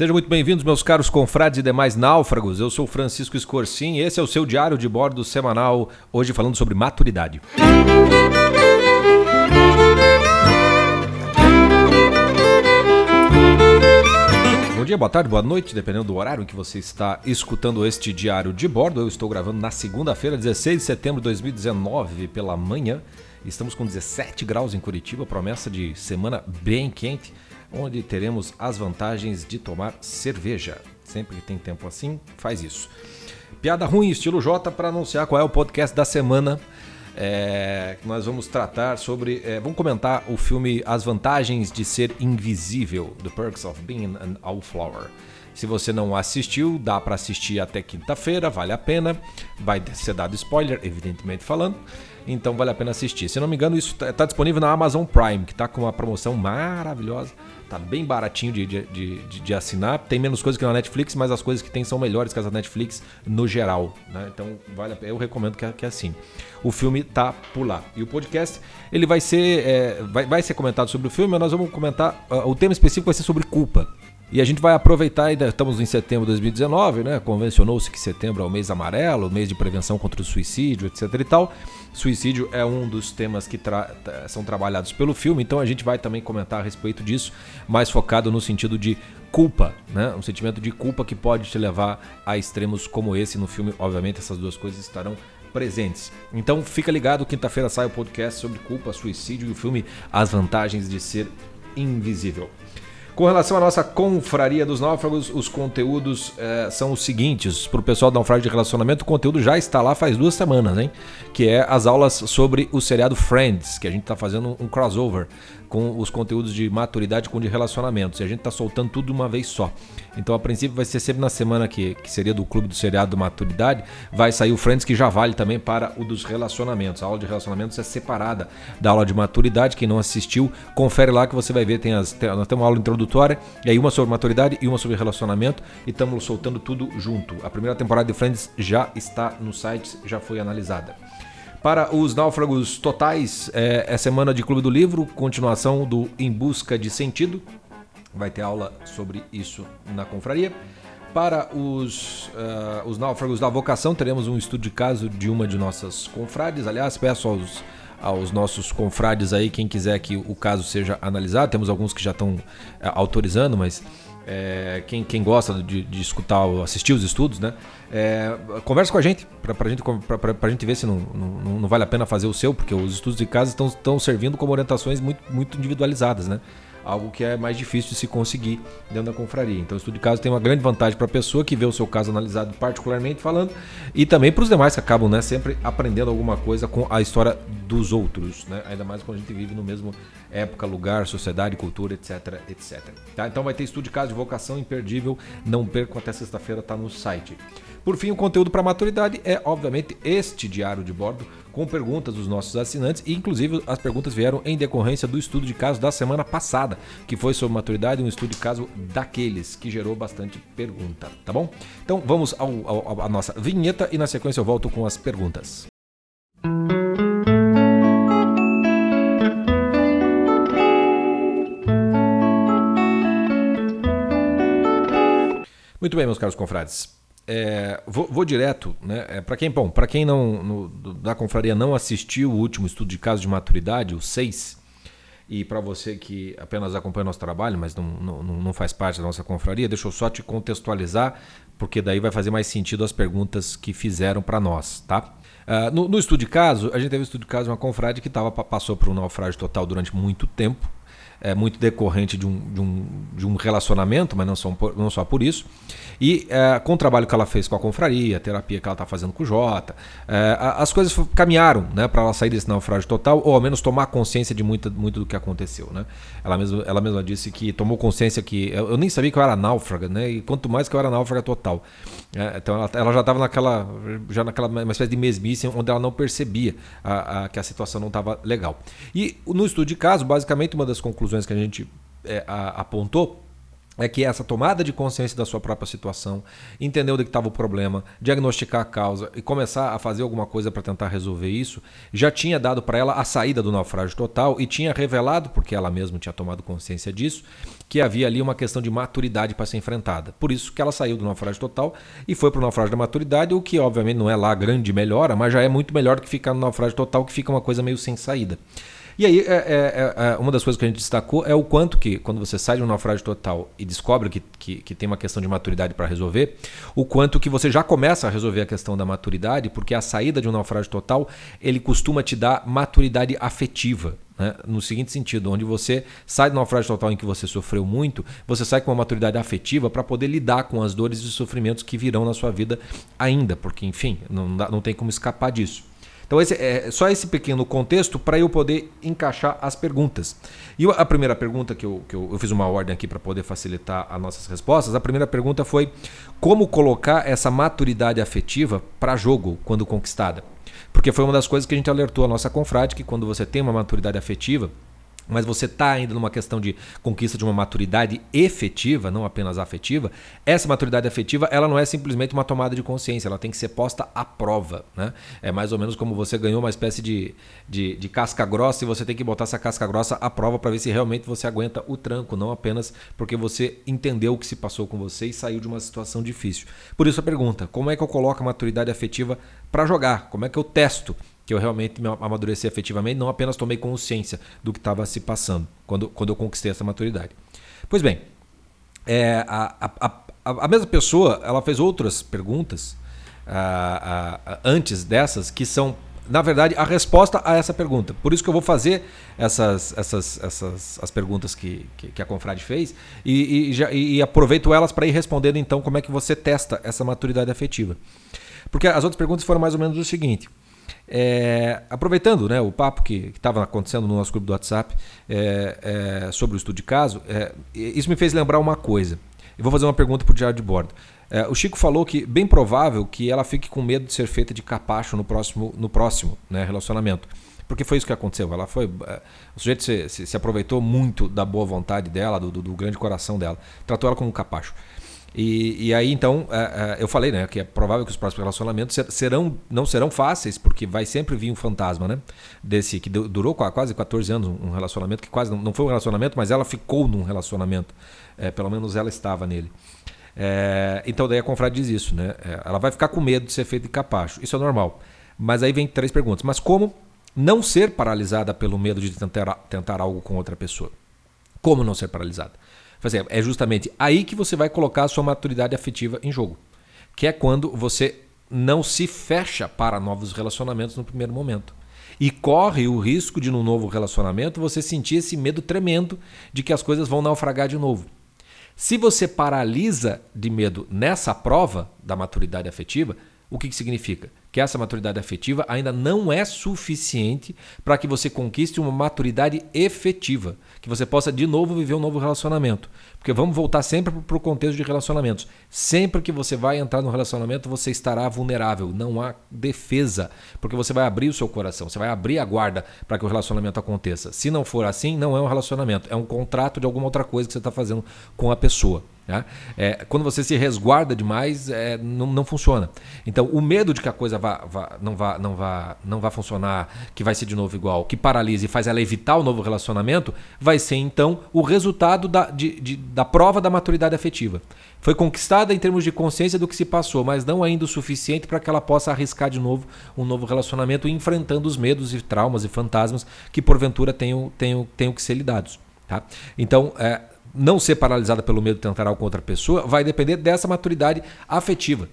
Sejam muito bem-vindos, meus caros confrades e demais náufragos. Eu sou Francisco Escorcim e esse é o seu diário de bordo semanal, hoje falando sobre maturidade. Bom dia, boa tarde, boa noite, dependendo do horário em que você está escutando este diário de bordo. Eu estou gravando na segunda-feira, 16 de setembro de 2019, pela manhã. Estamos com 17 graus em Curitiba, promessa de semana bem quente onde teremos as vantagens de tomar cerveja. Sempre que tem tempo assim, faz isso. Piada ruim, estilo J, para anunciar qual é o podcast da semana. É, nós vamos tratar sobre. É, vamos comentar o filme As Vantagens de Ser Invisível, The Perks of Being an Wallflower. Se você não assistiu, dá para assistir até quinta-feira, vale a pena. Vai ser dado spoiler, evidentemente falando. Então vale a pena assistir. Se não me engano, isso está tá disponível na Amazon Prime, que está com uma promoção maravilhosa Tá bem baratinho de, de, de, de, assinar. Tem menos coisas que na Netflix, mas as coisas que tem são melhores que as da Netflix no geral. Né? Então, vale eu recomendo que, que assim. O filme tá por lá. E o podcast, ele vai ser, é, vai, vai ser comentado sobre o filme, mas nós vamos comentar. Uh, o tema específico vai ser sobre culpa. E a gente vai aproveitar, estamos em setembro de 2019, né? Convencionou-se que setembro é o mês amarelo, o mês de prevenção contra o suicídio, etc e tal. Suicídio é um dos temas que tra são trabalhados pelo filme, então a gente vai também comentar a respeito disso, mais focado no sentido de culpa, né? Um sentimento de culpa que pode te levar a extremos como esse no filme. Obviamente, essas duas coisas estarão presentes. Então fica ligado, quinta-feira sai o podcast sobre culpa, suicídio e o filme As Vantagens de Ser Invisível. Com relação à nossa confraria dos náufragos, os conteúdos é, são os seguintes. Para o pessoal do Naufrágio de Relacionamento, o conteúdo já está lá faz duas semanas, hein? Que é as aulas sobre o seriado Friends, que a gente está fazendo um crossover com os conteúdos de maturidade com de relacionamentos. E a gente está soltando tudo de uma vez só. Então, a princípio, vai ser sempre na semana que, que seria do Clube do Seriado Maturidade, vai sair o Friends, que já vale também para o dos relacionamentos. A aula de relacionamentos é separada da aula de maturidade. Quem não assistiu, confere lá que você vai ver. Tem as, tem, nós temos uma aula introdutória, e aí uma sobre maturidade e uma sobre relacionamento. E estamos soltando tudo junto. A primeira temporada de Friends já está no site, já foi analisada. Para os náufragos totais, é, é semana de Clube do Livro, continuação do Em Busca de Sentido. Vai ter aula sobre isso na confraria. Para os, uh, os náufragos da vocação, teremos um estudo de caso de uma de nossas confrades. Aliás, peço aos, aos nossos confrades aí, quem quiser que o caso seja analisado. Temos alguns que já estão uh, autorizando, mas é, quem, quem gosta de, de escutar, assistir os estudos, né? É, conversa com a gente, para gente, a gente ver se não, não, não, vale a pena fazer o seu, porque os estudos de casa estão servindo como orientações muito, muito individualizadas, né? Algo que é mais difícil de se conseguir dentro da confraria. Então, o estudo de caso tem uma grande vantagem para a pessoa que vê o seu caso analisado particularmente falando e também para os demais que acabam né, sempre aprendendo alguma coisa com a história dos outros, né? ainda mais quando a gente vive no mesmo época, lugar, sociedade, cultura, etc, etc. Tá? Então, vai ter estudo de caso de vocação imperdível, não percam até sexta-feira, está no site. Por fim, o conteúdo para maturidade é, obviamente, este diário de bordo com perguntas dos nossos assinantes e, inclusive, as perguntas vieram em decorrência do estudo de caso da semana passada, que foi sobre maturidade, um estudo de caso daqueles que gerou bastante pergunta, tá bom? Então, vamos à nossa vinheta e na sequência eu volto com as perguntas. Muito bem, meus caros confrades. É, vou, vou, direto, né? É, para quem, bom, para quem não no, da confraria não assistiu o último estudo de caso de maturidade, o 6, e para você que apenas acompanha nosso trabalho, mas não, não, não faz parte da nossa confraria, deixa eu só te contextualizar, porque daí vai fazer mais sentido as perguntas que fizeram para nós, tá? Uh, no, no, estudo de caso, a gente teve um estudo de caso de uma confrade que tava, passou por um naufrágio total durante muito tempo, é muito decorrente de um, de um, de um relacionamento, mas não só, não só por isso. E é, com o trabalho que ela fez com a confraria, a terapia que ela está fazendo com o Jota, é, as coisas caminharam né, para ela sair desse naufrágio total, ou ao menos tomar consciência de muito, muito do que aconteceu. Né? Ela, mesma, ela mesma disse que tomou consciência que. Eu, eu nem sabia que eu era náufraga, né? e quanto mais que eu era náufraga total. É, então ela, ela já estava naquela, já naquela uma espécie de mesmice onde ela não percebia a, a, que a situação não estava legal. E no estudo de caso, basicamente, uma das conclusões que a gente é, a, apontou é que essa tomada de consciência da sua própria situação, entender onde estava o problema, diagnosticar a causa e começar a fazer alguma coisa para tentar resolver isso, já tinha dado para ela a saída do naufrágio total e tinha revelado, porque ela mesma tinha tomado consciência disso, que havia ali uma questão de maturidade para ser enfrentada. Por isso que ela saiu do naufrágio total e foi para o naufrágio da maturidade, o que obviamente não é lá grande melhora, mas já é muito melhor do que ficar no naufrágio total, que fica uma coisa meio sem saída. E aí, é, é, é, uma das coisas que a gente destacou é o quanto que, quando você sai de um naufrágio total e descobre que, que, que tem uma questão de maturidade para resolver, o quanto que você já começa a resolver a questão da maturidade, porque a saída de um naufrágio total, ele costuma te dar maturidade afetiva. Né? No seguinte sentido, onde você sai do naufrágio total em que você sofreu muito, você sai com uma maturidade afetiva para poder lidar com as dores e sofrimentos que virão na sua vida ainda, porque, enfim, não, dá, não tem como escapar disso. Então, esse é só esse pequeno contexto para eu poder encaixar as perguntas. E a primeira pergunta que eu, que eu, eu fiz uma ordem aqui para poder facilitar as nossas respostas. A primeira pergunta foi como colocar essa maturidade afetiva para jogo quando conquistada. Porque foi uma das coisas que a gente alertou a nossa confrade que quando você tem uma maturidade afetiva, mas você está ainda numa questão de conquista de uma maturidade efetiva, não apenas afetiva, essa maturidade afetiva ela não é simplesmente uma tomada de consciência, ela tem que ser posta à prova. Né? É mais ou menos como você ganhou uma espécie de, de, de casca grossa e você tem que botar essa casca grossa à prova para ver se realmente você aguenta o tranco, não apenas porque você entendeu o que se passou com você e saiu de uma situação difícil. Por isso a pergunta: como é que eu coloco a maturidade afetiva para jogar? Como é que eu testo? Que eu realmente me amadureci efetivamente, não apenas tomei consciência do que estava se passando quando, quando eu conquistei essa maturidade. Pois bem, é, a, a, a, a, mesma pessoa ela fez outras perguntas a, antes dessas que são, na verdade, a resposta a essa pergunta. Por isso que eu vou fazer essas, essas, essas as perguntas que, que, que a Confrade fez e, e, já, e aproveito elas para ir respondendo então como é que você testa essa maturidade afetiva. Porque as outras perguntas foram mais ou menos o seguinte. É, aproveitando né, o papo que estava acontecendo no nosso grupo do WhatsApp é, é, sobre o estudo de caso, é, isso me fez lembrar uma coisa. Eu vou fazer uma pergunta para o diário de bordo. É, o Chico falou que bem provável que ela fique com medo de ser feita de capacho no próximo, no próximo né, relacionamento. Porque foi isso que aconteceu. Ela foi, é, o sujeito se, se, se aproveitou muito da boa vontade dela, do, do, do grande coração dela. Tratou ela como um capacho. E, e, aí então é, é, eu falei, né, que é provável que os próximos relacionamentos serão não serão fáceis, porque vai sempre vir um fantasma, né? Desse que durou quase 14 anos um relacionamento que quase não, foi um relacionamento, mas ela ficou num relacionamento, é, pelo menos ela estava nele. É, então daí a confrade diz isso, né? É, ela vai ficar com medo de ser feita de capacho, isso é normal. Mas aí vem três perguntas. Mas como não ser paralisada pelo medo de tentar, tentar algo com outra pessoa? Como não ser paralisada? É justamente aí que você vai colocar a sua maturidade afetiva em jogo. Que é quando você não se fecha para novos relacionamentos no primeiro momento. E corre o risco de, num novo relacionamento, você sentir esse medo tremendo de que as coisas vão naufragar de novo. Se você paralisa de medo nessa prova da maturidade afetiva, o que, que significa? Que essa maturidade afetiva ainda não é suficiente para que você conquiste uma maturidade efetiva, que você possa de novo viver um novo relacionamento. Porque vamos voltar sempre para o contexto de relacionamentos. Sempre que você vai entrar no relacionamento, você estará vulnerável. Não há defesa. Porque você vai abrir o seu coração, você vai abrir a guarda para que o relacionamento aconteça. Se não for assim, não é um relacionamento, é um contrato de alguma outra coisa que você está fazendo com a pessoa. Né? É, quando você se resguarda demais, é, não, não, funciona. Então, o medo de que a coisa vá, vá, não, vá, não, vá, não vá funcionar, que vai ser de novo igual, que paralise e faz ela evitar o novo relacionamento, vai ser então o resultado da, de, de, da prova da maturidade afetiva. Foi conquistada em termos de consciência do que se passou, mas não ainda o suficiente para que ela possa arriscar de novo um novo relacionamento, enfrentando os medos e traumas e fantasmas que porventura tenham, tenham, tenham que ser lidados. Tá? Então, é, não ser paralisada pelo medo de tentar algo com outra pessoa vai depender dessa maturidade afetiva.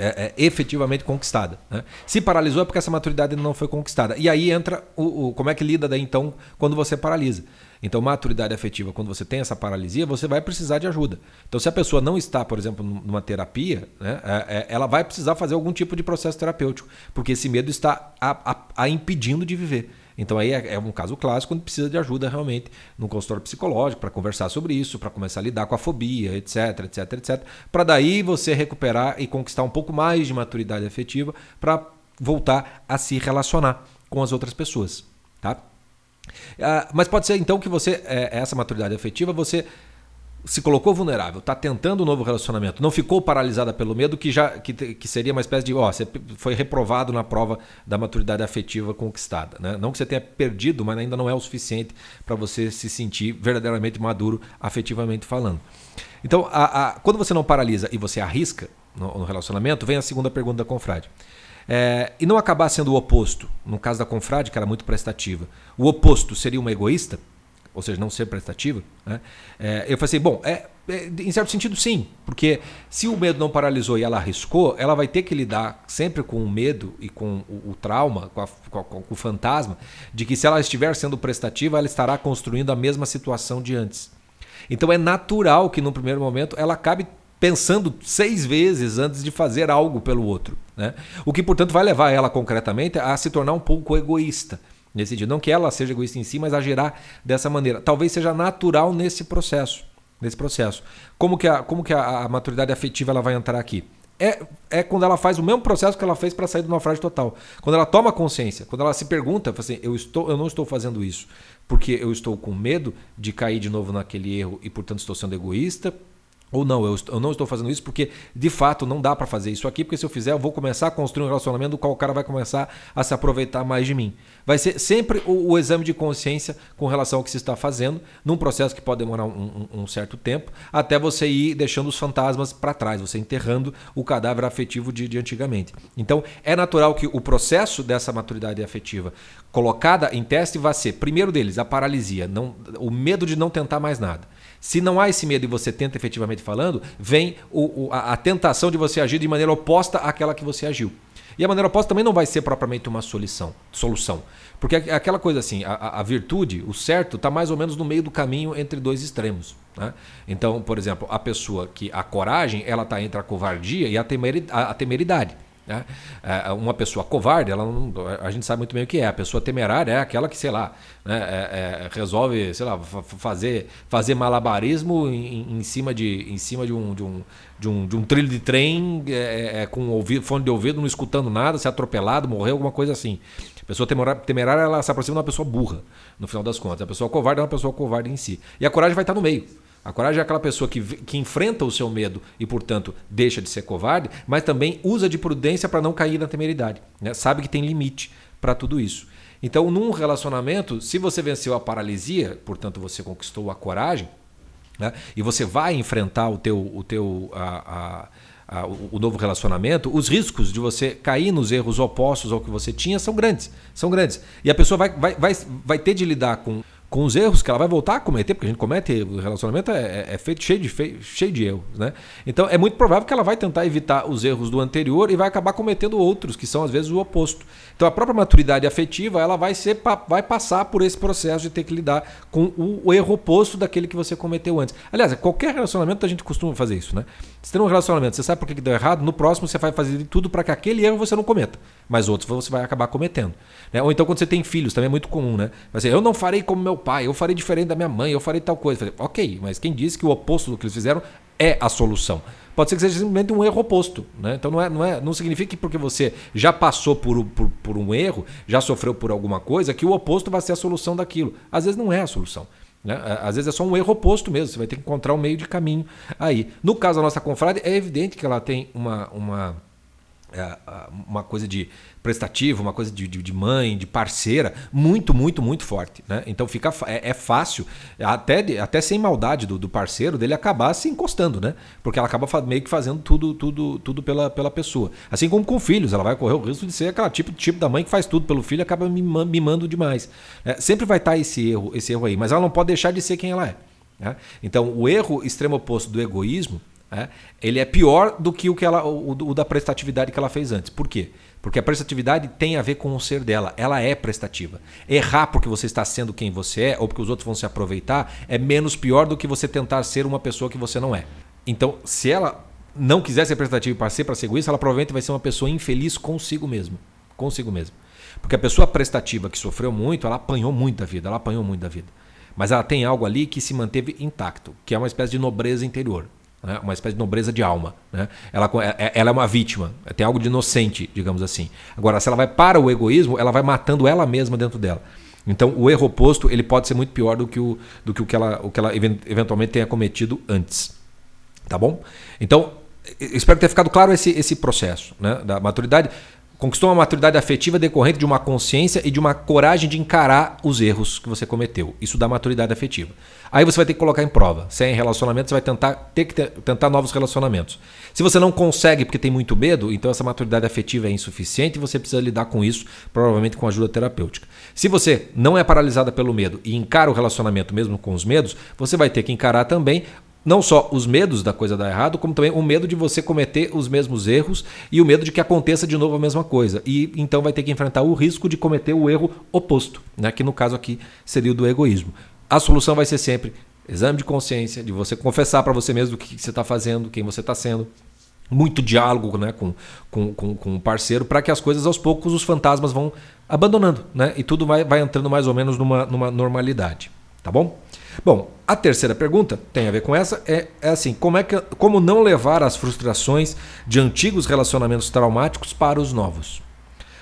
É, é, efetivamente conquistada. Né? Se paralisou é porque essa maturidade não foi conquistada. E aí entra o, o, como é que lida daí então quando você paralisa. Então, maturidade afetiva, quando você tem essa paralisia, você vai precisar de ajuda. Então, se a pessoa não está, por exemplo, numa terapia, né, é, é, ela vai precisar fazer algum tipo de processo terapêutico, porque esse medo está a, a, a impedindo de viver. Então aí é, é um caso clássico quando precisa de ajuda realmente no consultório psicológico para conversar sobre isso, para começar a lidar com a fobia, etc, etc, etc, para daí você recuperar e conquistar um pouco mais de maturidade afetiva para voltar a se relacionar com as outras pessoas, tá? Ah, mas pode ser então que você, é, essa maturidade afetiva, você se colocou vulnerável, está tentando um novo relacionamento, não ficou paralisada pelo medo, que já que, que seria uma espécie de, ó, você foi reprovado na prova da maturidade afetiva conquistada. Né? Não que você tenha perdido, mas ainda não é o suficiente para você se sentir verdadeiramente maduro afetivamente falando. Então, a, a, quando você não paralisa e você arrisca no, no relacionamento, vem a segunda pergunta da confrade. É, e não acabar sendo o oposto, no caso da confrade, que era muito prestativa, o oposto seria uma egoísta? Ou seja, não ser prestativa, né? É, eu falei assim, bom, é, é, em certo sentido sim, porque se o medo não paralisou e ela arriscou, ela vai ter que lidar sempre com o medo e com o, o trauma, com, a, com, com, o fantasma, de que se ela estiver sendo prestativa, ela estará construindo a mesma situação de antes. Então é natural que no primeiro momento ela acabe pensando seis vezes antes de fazer algo pelo outro. Né? O que, portanto, vai levar ela concretamente a se tornar um pouco egoísta nesse sentido. Não que ela seja egoísta em si, mas agirá dessa maneira. Talvez seja natural nesse processo. Nesse processo. Como que a, como que a, a maturidade afetiva ela vai entrar aqui? É, é quando ela faz o mesmo processo que ela fez para sair do naufrágio total. Quando ela toma consciência, quando ela se pergunta, assim, eu, estou, eu não estou fazendo isso porque eu estou com medo de cair de novo naquele erro e, portanto, estou sendo egoísta, ou não, eu, eu, não estou fazendo isso porque de fato não dá para fazer isso aqui, porque se eu fizer eu vou começar a construir um relacionamento do qual o cara vai começar a se aproveitar mais de mim. Vai ser sempre o, o exame de consciência com relação ao que se está fazendo, num processo que pode demorar um, um, um certo tempo, até você ir deixando os fantasmas para trás, você enterrando o cadáver afetivo de, de antigamente. Então é natural que o processo dessa maturidade afetiva colocada em teste vai ser, primeiro deles, a paralisia, não, o medo de não tentar mais nada. Se não há esse medo e você tenta efetivamente falando, vem o, o, a, a, tentação de você agir de maneira oposta àquela que você agiu. E a maneira oposta também não vai ser propriamente uma solução. solução. Porque é aquela coisa assim, a, a virtude, o certo, está mais ou menos no meio do caminho entre dois extremos. Né? Então, por exemplo, a pessoa que a coragem, ela está entre a covardia e a temeridade. Né? É, uma pessoa covarde, ela não, a gente sabe muito bem o que é. A pessoa temerária é aquela que, sei lá, né, é, é, resolve, sei lá, fazer, fazer malabarismo em, em, cima, de, em cima de, um, de, um, de, um, de um trilho de trem é, é, é, com ouvido, fone de ouvido, não escutando nada, se atropelado, morreu, alguma coisa assim. A pessoa temerária, ela se aproxima de uma pessoa burra, no final das contas. A pessoa covarde é uma pessoa covarde em si. E a coragem vai estar no meio. A coragem é aquela pessoa que, que enfrenta o seu medo e, portanto, deixa de ser covarde, mas também usa de prudência para não cair na temeridade. Né? Sabe que tem limite para tudo isso. Então, num relacionamento, se você venceu a paralisia, portanto, você conquistou a coragem, né? e você vai enfrentar o teu, o teu a, a, a, o novo relacionamento, os riscos de você cair nos erros opostos ao que você tinha são grandes. São grandes. E a pessoa vai, vai, vai, vai ter de lidar com com os erros que ela vai voltar a cometer, porque a gente comete, o relacionamento é, é, é feito cheio de, cheio de erros. Né? Então é muito provável que ela vai tentar evitar os erros do anterior e vai acabar cometendo outros, que são às vezes o oposto. Então a própria maturidade afetiva ela vai, ser, vai passar por esse processo de ter que lidar com o, erro oposto daquele que você cometeu antes. Aliás, qualquer relacionamento a gente costuma fazer isso. Né? Se tem um relacionamento, você sabe por que deu errado, no próximo você vai fazer de tudo para que aquele erro você não cometa, mas outros você vai acabar cometendo. Né? Ou então quando você tem filhos, também é muito comum. Né? Vai ser, eu não farei como meu pai, eu farei diferente da minha mãe, eu farei tal coisa. Falei, ok, mas quem disse que o oposto do que eles fizeram é a solução? Pode ser que seja simplesmente um erro oposto. Né? Então não, é, não, é, não significa que porque você já passou por, por, por um erro, já sofreu por alguma coisa, que o oposto vai ser a solução daquilo. Às vezes não é a solução. Né? Às vezes é só um erro oposto mesmo, você vai ter que encontrar um meio de caminho aí. No caso da nossa confrade, é evidente que ela tem uma, uma uma coisa de prestativo, uma coisa de, de, de, mãe, de parceira, muito, muito, muito forte. Né? Então fica é, é fácil, até, até sem maldade do, do, parceiro, dele acabar se encostando, né? Porque ela acaba meio que fazendo tudo, tudo, tudo pela, pela pessoa. Assim como com filhos, ela vai correr o risco de ser aquela tipo, tipo da mãe que faz tudo pelo filho e acaba mimando demais. É, sempre vai estar esse erro, esse erro aí, mas ela não pode deixar de ser quem ela é. Né? Então, o erro extremo oposto do egoísmo é, ele é pior do que o, que ela, o, o, da prestatividade que ela fez antes. Por quê? Porque a prestatividade tem a ver com o ser dela. Ela é prestativa. Errar porque você está sendo quem você é ou porque os outros vão se aproveitar é menos pior do que você tentar ser uma pessoa que você não é. Então, se ela não quiser ser prestativa para ser para ser egoísta, ela provavelmente vai ser uma pessoa infeliz consigo mesmo. Consigo mesmo. Porque a pessoa prestativa que sofreu muito, ela apanhou muito da vida. Ela apanhou muito da vida. Mas ela tem algo ali que se manteve intacto, que é uma espécie de nobreza interior né? uma espécie de nobreza de alma. Né? Ela, é, é, ela é uma vítima, tem algo de inocente, digamos assim. Agora, se ela vai para o egoísmo, ela vai matando ela mesma dentro dela. Então, o erro oposto ele pode ser muito pior do que o, do que o, que ela, o que ela eventualmente tenha cometido antes. Tá bom? Então, espero ter ficado claro esse, esse processo né, da maturidade. Conquistou uma maturidade afetiva decorrente de uma consciência e de uma coragem de encarar os erros que você cometeu. Isso dá maturidade afetiva. Aí você vai ter que colocar em prova. Se é em relacionamento, você vai tentar ter que ter, tentar novos relacionamentos. Se você não consegue porque tem muito medo, então essa maturidade afetiva é insuficiente e você precisa lidar com isso, provavelmente com ajuda terapêutica. Se você não é paralisada pelo medo e encara o relacionamento mesmo com os medos, você vai ter que encarar também não só os medos da coisa dar errado, como também o medo de você cometer os mesmos erros e o medo de que aconteça de novo a mesma coisa. E então vai ter que enfrentar o risco de cometer o erro oposto, né? que no caso aqui seria o do egoísmo. A solução vai ser sempre exame de consciência, de você confessar para você mesmo o que você está fazendo, quem você está sendo. Muito diálogo né, com, com, com, com o parceiro, para que as coisas aos poucos, os fantasmas vão abandonando, né? E tudo vai, vai entrando mais ou menos numa, numa normalidade. Tá bom? Bom, a terceira pergunta tem a ver com essa, é, é assim, como, é que, como não levar as frustrações de antigos relacionamentos traumáticos para os novos?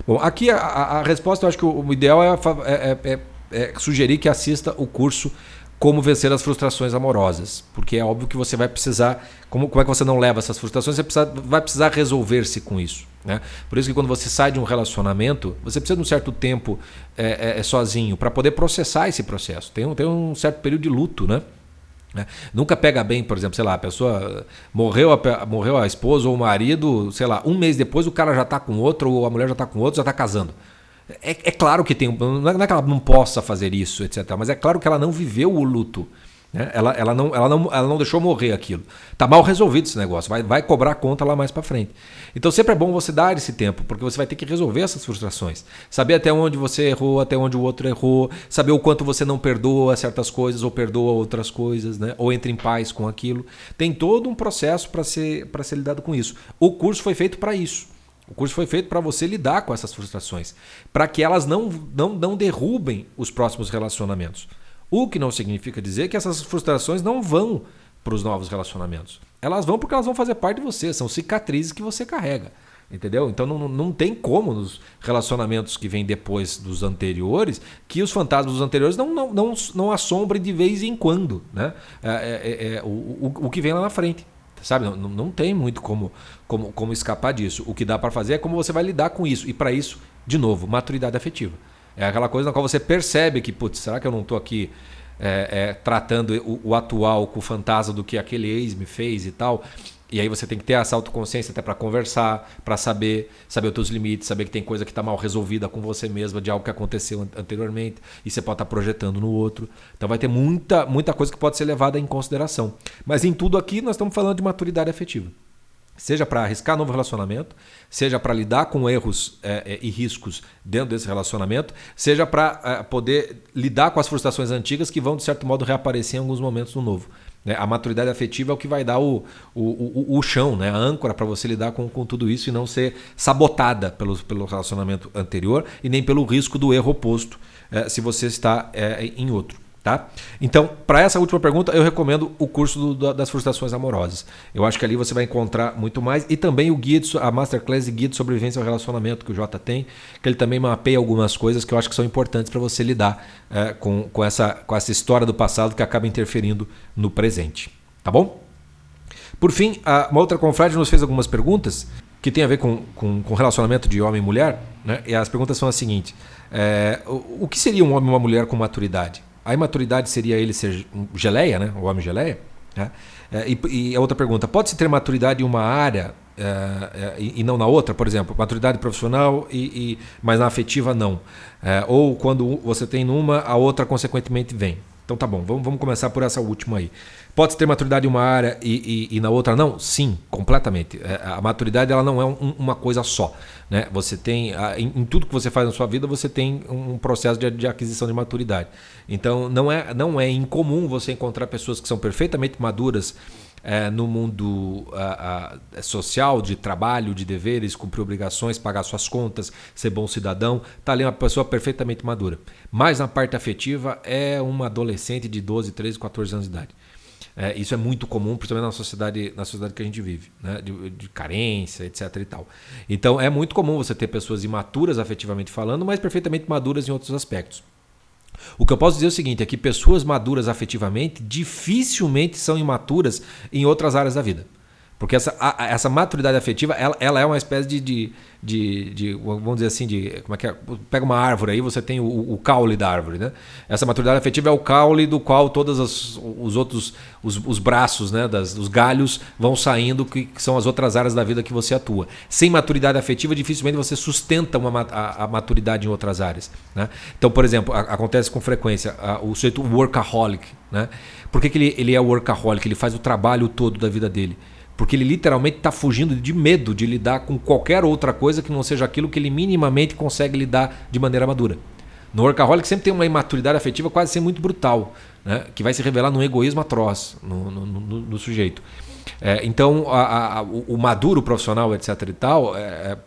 Bom, aqui a, a, a resposta eu acho que o, o ideal é, é, é, é sugerir que assista o curso como vencer as frustrações amorosas. Porque é óbvio que você vai precisar. Como, como é que você não leva essas frustrações? Você precisa, vai precisar resolver-se com isso. Né? Por isso que quando você sai de um relacionamento, você precisa de um certo tempo é, é, é sozinho para poder processar esse processo. Tem um, tem um certo período de luto, né? né? Nunca pega bem, por exemplo, sei lá, a pessoa morreu a, morreu a esposa ou o marido, sei lá, um mês depois o cara já está com outro, ou a mulher já está com outro, já está casando. É, é, claro que tem. Não é que ela não possa fazer isso, etc. Mas é claro que ela não viveu o luto. Né? Ela, ela, não, ela, não, ela não deixou morrer aquilo. Tá mal resolvido esse negócio. Vai, vai cobrar conta lá mais para frente. Então sempre é bom você dar esse tempo, porque você vai ter que resolver essas frustrações. Saber até onde você errou, até onde o outro errou, saber o quanto você não perdoa certas coisas ou perdoa outras coisas, né? ou entra em paz com aquilo. Tem todo um processo para ser, ser lidado com isso. O curso foi feito para isso. O curso foi feito para você lidar com essas frustrações, para que elas não, não, não derrubem os próximos relacionamentos. O que não significa dizer que essas frustrações não vão para os novos relacionamentos. Elas vão porque elas vão fazer parte de você, são cicatrizes que você carrega. Entendeu? Então não, não tem como nos relacionamentos que vêm depois dos anteriores que os fantasmas dos anteriores não, não, não, não assombrem de vez em quando né? É, é, é, é o, o, o que vem lá na frente. Sabe? Não, não tem muito como, como, como escapar disso. O que dá para fazer é como você vai lidar com isso. E para isso, de novo, maturidade afetiva. É aquela coisa na qual você percebe que, putz, será que eu não estou aqui é, é, tratando o, o, atual com o fantasma do que aquele ex me fez e tal? E aí você tem que ter essa autoconsciência até para conversar, para saber, saber os seus limites, saber que tem coisa que está mal resolvida com você mesma de algo que aconteceu anteriormente e você pode estar tá projetando no outro. Então vai ter muita, muita coisa que pode ser levada em consideração. Mas em tudo aqui nós estamos falando de maturidade afetiva. Seja para arriscar novo relacionamento, seja para lidar com erros é, é, e riscos dentro desse relacionamento, seja para é, poder lidar com as frustrações antigas que vão, de certo modo, reaparecer em alguns momentos no novo. Né? A maturidade afetiva é o que vai dar o, o, o, o chão, né? a âncora para você lidar com, com tudo isso e não ser sabotada pelo, pelo relacionamento anterior e nem pelo risco do erro oposto é, se você está é, em outro. Tá? Então, para essa última pergunta, eu recomendo o curso do, das frustrações amorosas. Eu acho que ali você vai encontrar muito mais. E também o guia, de, a Masterclass e Guia de Sobrevivência ao Relacionamento, que o Jota tem, que ele também mapeia algumas coisas que eu acho que são importantes para você lidar é, com, com, essa, com essa história do passado que acaba interferindo no presente. Tá bom? Por fim, uma outra confrade nos fez algumas perguntas que tem a ver com, com, com relacionamento de homem e mulher. Né? E as perguntas são as seguintes: é, o, o que seria um homem e uma mulher com maturidade? A imaturidade seria ele ser geleia, né? o homem geleia? Né? É, e, e, a outra pergunta: pode-se ter maturidade em uma área é, é, e, e, não na outra? Por exemplo, maturidade profissional, e, e mas na afetiva não. Ou quando você tem numa, a outra consequentemente vem. Então tá bom, vamos, vamos começar por essa última aí. Pode ter maturidade em uma área e, e, e na outra não? Sim, completamente. É, a maturidade ela não é um, uma coisa só. Né? Você tem, em, em, tudo que você faz na sua vida, você tem um processo de, de, aquisição de maturidade. Então não é, não é incomum você encontrar pessoas que são perfeitamente maduras é, no mundo a, a, social, de trabalho, de deveres, cumprir obrigações, pagar suas contas, ser bom cidadão, está ali uma pessoa perfeitamente madura. Mas na parte afetiva é uma adolescente de 12, 13, 14 anos de idade. É, isso é muito comum, principalmente na sociedade, na sociedade que a gente vive, né? de, de, carência, etc. e tal. Então é muito comum você ter pessoas imaturas afetivamente falando, mas perfeitamente maduras em outros aspectos. O que eu posso dizer é o seguinte: é que pessoas maduras afetivamente dificilmente são imaturas em outras áreas da vida. Porque essa, a, essa maturidade afetiva, ela, ela, é uma espécie de, de, de, de, vamos dizer assim, de. Como é que é? Pega uma árvore aí, você tem o, o caule da árvore, né? Essa maturidade afetiva é o caule do qual todos os, os outros, os, os braços, né? Das, os galhos vão saindo, que, que, são as outras áreas da vida que você atua. Sem maturidade afetiva, dificilmente você sustenta uma, a, a maturidade em outras áreas. Né? Então, por exemplo, a, acontece com frequência a, o sujeito workaholic, né? Por que, que ele, ele é workaholic? Ele faz o trabalho todo da vida dele. Porque ele literalmente está fugindo de medo de lidar com qualquer outra coisa que não seja aquilo que ele minimamente consegue lidar de maneira madura. No workaholic sempre tem uma imaturidade afetiva quase sempre muito brutal, né? que vai se revelar num egoísmo atroz no, no, no, no sujeito. É, então, a, a, o, o, maduro profissional, etc. e tal, é, é,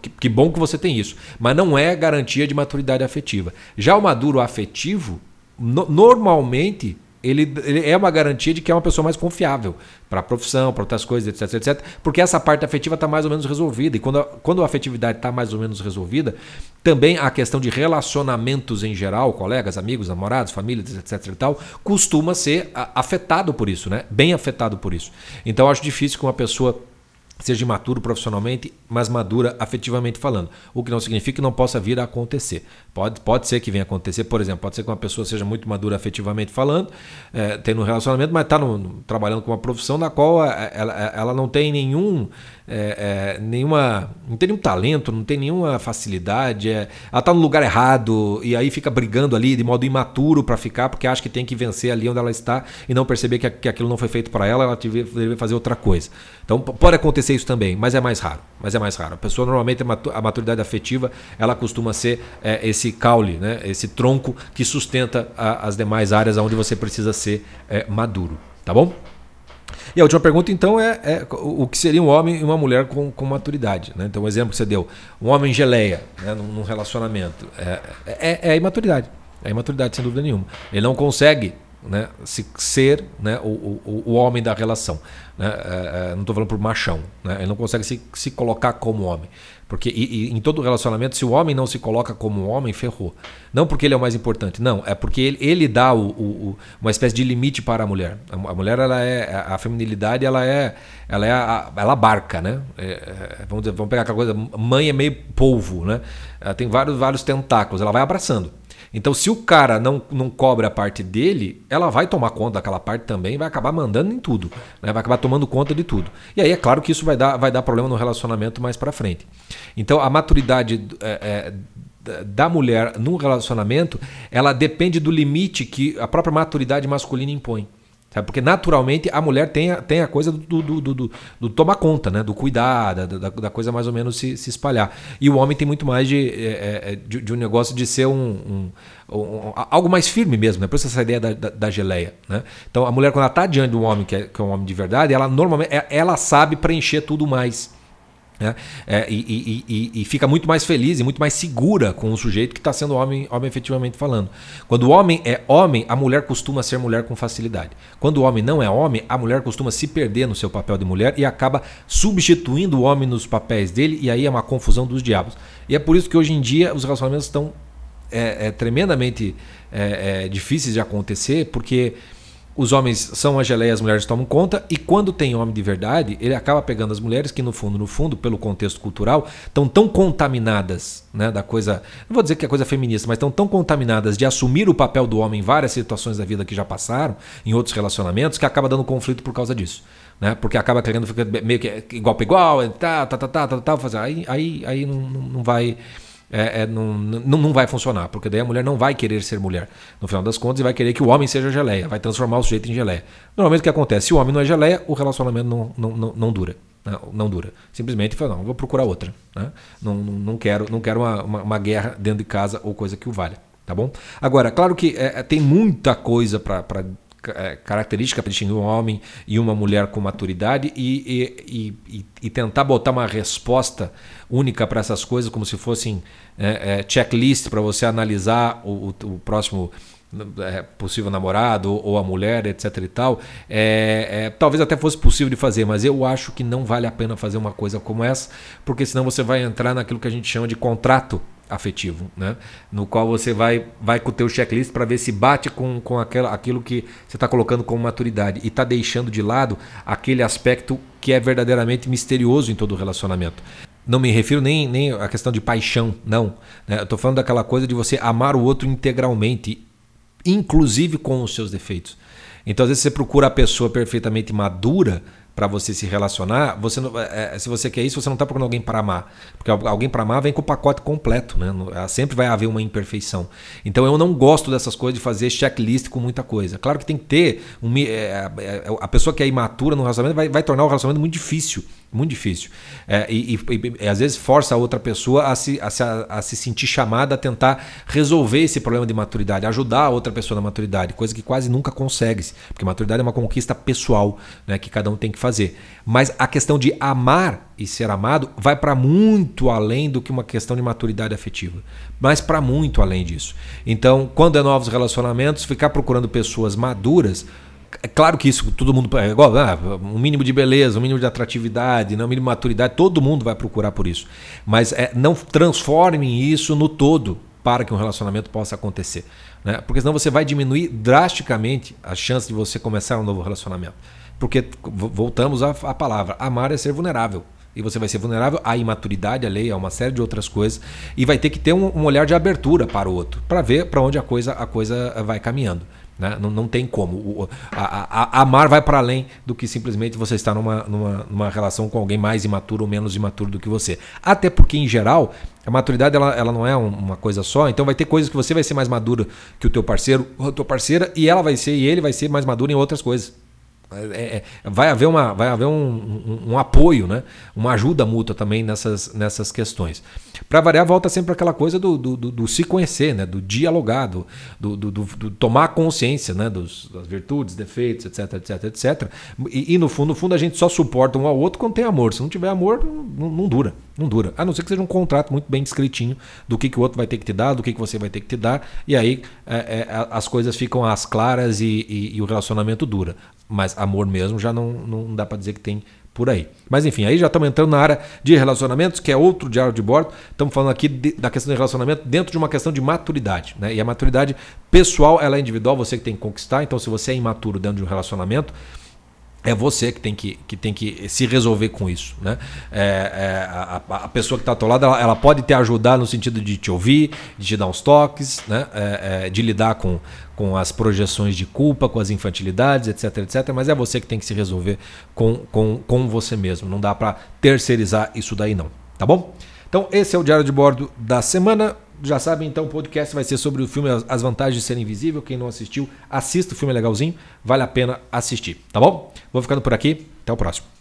que, que bom que você tem isso, mas não é garantia de maturidade afetiva. Já o maduro afetivo, no, normalmente ele, ele, é uma garantia de que é uma pessoa mais confiável para a profissão, para outras coisas, etc, etc. Porque essa parte afetiva está mais ou menos resolvida. E quando a, quando a afetividade está mais ou menos resolvida, também a questão de relacionamentos em geral, colegas, amigos, namorados, famílias, etc. e tal, costuma ser afetado por isso, né? Bem afetado por isso. Então acho difícil que uma pessoa seja imaturo profissionalmente, mas madura afetivamente falando. O que não significa que não possa vir a acontecer. Pode, pode ser que venha a acontecer, por exemplo, pode ser que uma pessoa seja muito madura afetivamente falando, é, tendo um relacionamento, mas está trabalhando com uma profissão na qual é, ela, ela não tem nenhum é, é, nenhuma. não tem nenhum talento, não tem nenhuma facilidade. Ela está no lugar errado e aí fica brigando ali de modo imaturo para ficar, porque acha que tem que vencer ali onde ela está e não perceber que, que aquilo não foi feito para ela, ela deveria fazer outra coisa. Então pode acontecer isso também, mas é mais raro. Mas é mais raro. A pessoa normalmente a maturidade afetiva ela costuma ser é, esse caule, né? esse tronco que sustenta a, as demais áreas onde você precisa ser é, maduro. Tá bom? E a última pergunta, então, é, é, o que seria um homem e uma mulher com, com maturidade. Né? Então, o exemplo que você deu, um homem geleia né, num, num relacionamento, é, é, é imaturidade. É imaturidade, sem dúvida nenhuma. Ele não consegue né, se ser né, o, o, o homem da relação. Né? É, é, não estou falando por machão. Né? Ele não consegue se, se colocar como homem. Porque e, e, em todo relacionamento, se o homem não se coloca como homem, ferrou. Não porque ele é o mais importante, não. É porque ele, ele dá o, o, uma espécie de limite para a mulher. A, a, mulher, ela é a feminilidade, ela é, ela é, a, ela barca, né? É, é, vamos, dizer, vamos pegar aquela coisa, mãe é meio polvo, né? Ela tem vários, vários tentáculos, ela vai abraçando. Então, se o cara não, não cobra a parte dele, ela vai tomar conta daquela parte também vai acabar mandando em tudo. Né? Vai acabar tomando conta de tudo. E aí é claro que isso vai dar, vai dar problema no relacionamento mais para frente. Então, a maturidade é, é, da mulher num relacionamento, ela depende do limite que a própria maturidade masculina impõe. Sabe? Porque naturalmente a mulher tem a, tem a coisa do, do, do, do, do tomar conta, né? do cuidar, da, da, da, coisa mais ou menos se, se espalhar. E o homem tem muito mais de, é, é de, de, um negócio de ser um, um, um, algo mais firme mesmo, né? Por isso essa ideia da, da, da geleia. Né? Então a mulher, quando ela está diante de um homem que é, que é um homem de verdade, ela normalmente é, ela sabe preencher tudo mais. Né? É, e, e, e, e, fica muito mais feliz e muito mais segura com o sujeito que está sendo homem, homem efetivamente falando. Quando o homem é homem, a mulher costuma ser mulher com facilidade. Quando o homem não é homem, a mulher costuma se perder no seu papel de mulher e acaba substituindo o homem nos papéis dele, e aí é uma confusão dos diabos. E é por isso que hoje em dia os relacionamentos estão é, é, tremendamente é, é, difíceis de acontecer, porque os homens são a geleia, as mulheres tomam conta, e quando tem homem de verdade, ele acaba pegando as mulheres que, no fundo, no fundo, pelo contexto cultural, estão tão contaminadas né, da coisa. Não vou dizer que é coisa feminista, mas estão tão contaminadas de assumir o papel do homem em várias situações da vida que já passaram, em outros relacionamentos, que acaba dando conflito por causa disso. Né? Porque acaba querendo ficar meio que igual para igual, tá, tá, tá, tá, tá, tá, fazer. Aí, aí, aí não, não vai é, é, não, não, não vai funcionar, porque daí a mulher não vai querer ser mulher, no final das contas, vai querer que o homem seja geleia, vai transformar o sujeito em geleia. Normalmente o que acontece? Se o homem não é geleia, o relacionamento não, não, não, não dura. Não, não dura. Simplesmente fala, não, vou procurar outra. Né? Não, não, não quero, não quero uma, uma, uma, guerra dentro de casa ou coisa que o valha. Tá bom? Agora, claro que é, é tem muita coisa para característica para distinguir um homem e uma mulher com maturidade e, e, e, e tentar botar uma resposta única para essas coisas, como se fossem é, é, checklist para você analisar o, o, o próximo é, possível namorado ou, ou, a mulher, etc e tal, é, é, talvez até fosse possível de fazer, mas eu acho que não vale a pena fazer uma coisa como essa, porque senão você vai entrar naquilo que a gente chama de contrato afetivo, né? No qual você vai, vai com o teu checklist para ver se bate com, com aquela, aquilo que você está colocando como maturidade e está deixando de lado aquele aspecto que é verdadeiramente misterioso em todo o relacionamento. Não me refiro nem, nem à questão de paixão, não. Né? Eu estou falando daquela coisa de você amar o outro integralmente, inclusive com os seus defeitos. Então, às vezes, você procura a pessoa perfeitamente madura para você se relacionar, você não, é, se você quer isso, você não está procurando alguém para amar. Porque alguém para amar vem com o pacote completo, né? Sempre vai haver uma imperfeição. Então eu não gosto dessas coisas de fazer checklist com muita coisa. Claro que tem que ter. Um, é, é, a pessoa que é imatura no relacionamento vai, vai tornar o relacionamento muito difícil. Muito difícil. É, e, e, e, às vezes força a outra pessoa a se, a, se, a, se sentir chamada a tentar resolver esse problema de maturidade, ajudar a outra pessoa na maturidade, coisa que quase nunca consegue. Porque maturidade é uma conquista pessoal né, que cada um tem que fazer. Mas a questão de amar e ser amado vai para muito além do que uma questão de maturidade afetiva. Mas para muito além disso. Então, quando é novos relacionamentos, ficar procurando pessoas maduras é claro que isso todo mundo é igual, ah, um mínimo de beleza, um mínimo de atratividade, né, um mínimo de maturidade, todo mundo vai procurar por isso. Mas é, não transformem isso no todo para que um relacionamento possa acontecer. Né? Porque senão você vai diminuir drasticamente a chance de você começar um novo relacionamento. Porque voltamos à, à palavra, amar é ser vulnerável e você vai ser vulnerável à imaturidade, à lei, a uma série de outras coisas, e vai ter que ter um, um olhar de abertura para o outro, para ver para onde a coisa, a coisa vai caminhando. Né? Não, não tem como. O, a, a, amar vai para além do que simplesmente você estar numa, numa, numa relação com alguém mais imaturo ou menos imaturo do que você. Até porque, em geral, a maturidade ela, ela não é uma coisa só, então vai ter coisas que você vai ser mais maduro que o teu parceiro ou a tua parceira, e ela vai ser, e ele vai ser mais maduro em outras coisas. É, é, vai haver, uma, vai haver um, um, um, apoio, né? uma ajuda mútua também nessas, nessas questões. Para variar, volta sempre aquela coisa do, do, do, do, se conhecer, né? do dialogar, do, do, do tomar consciência né? Dos, das virtudes, defeitos, etc, etc, etc. E, e, no, fundo, no fundo a gente só suporta um ao outro quando tem amor. Se não tiver amor, não, não dura. Não dura. A não ser que seja um contrato muito bem descritinho do que, que o outro vai ter que te dar, do que, que você vai ter que te dar, e aí é, é, as coisas ficam às claras e, e, e, o relacionamento dura. Mas amor mesmo já não, não dá para dizer que tem por aí. Mas enfim, aí já estamos entrando na área de relacionamentos, que é outro diário de bordo. Estamos falando aqui de, da questão de relacionamento dentro de uma questão de maturidade. Né? E a maturidade pessoal, ela é individual, você que tem que conquistar. Então, se você é imaturo dentro de um relacionamento, é você que tem que, que, tem que se resolver com isso. Né? É, é, a, a, pessoa que está ao teu lado, ela, ela, pode te ajudar no sentido de te ouvir, de te dar uns toques, né? É, é, de lidar com, com as projeções de culpa, com as infantilidades, etc, etc. Mas é você que tem que se resolver com, com, com você mesmo. Não dá para terceirizar isso daí não. Tá bom? Então esse é o Diário de Bordo da semana já sabem, então o podcast vai ser sobre o filme As Vantagens de Ser Invisível. Quem não assistiu, assista o filme é legalzinho, vale a pena assistir, tá bom? Vou ficando por aqui, até o próximo.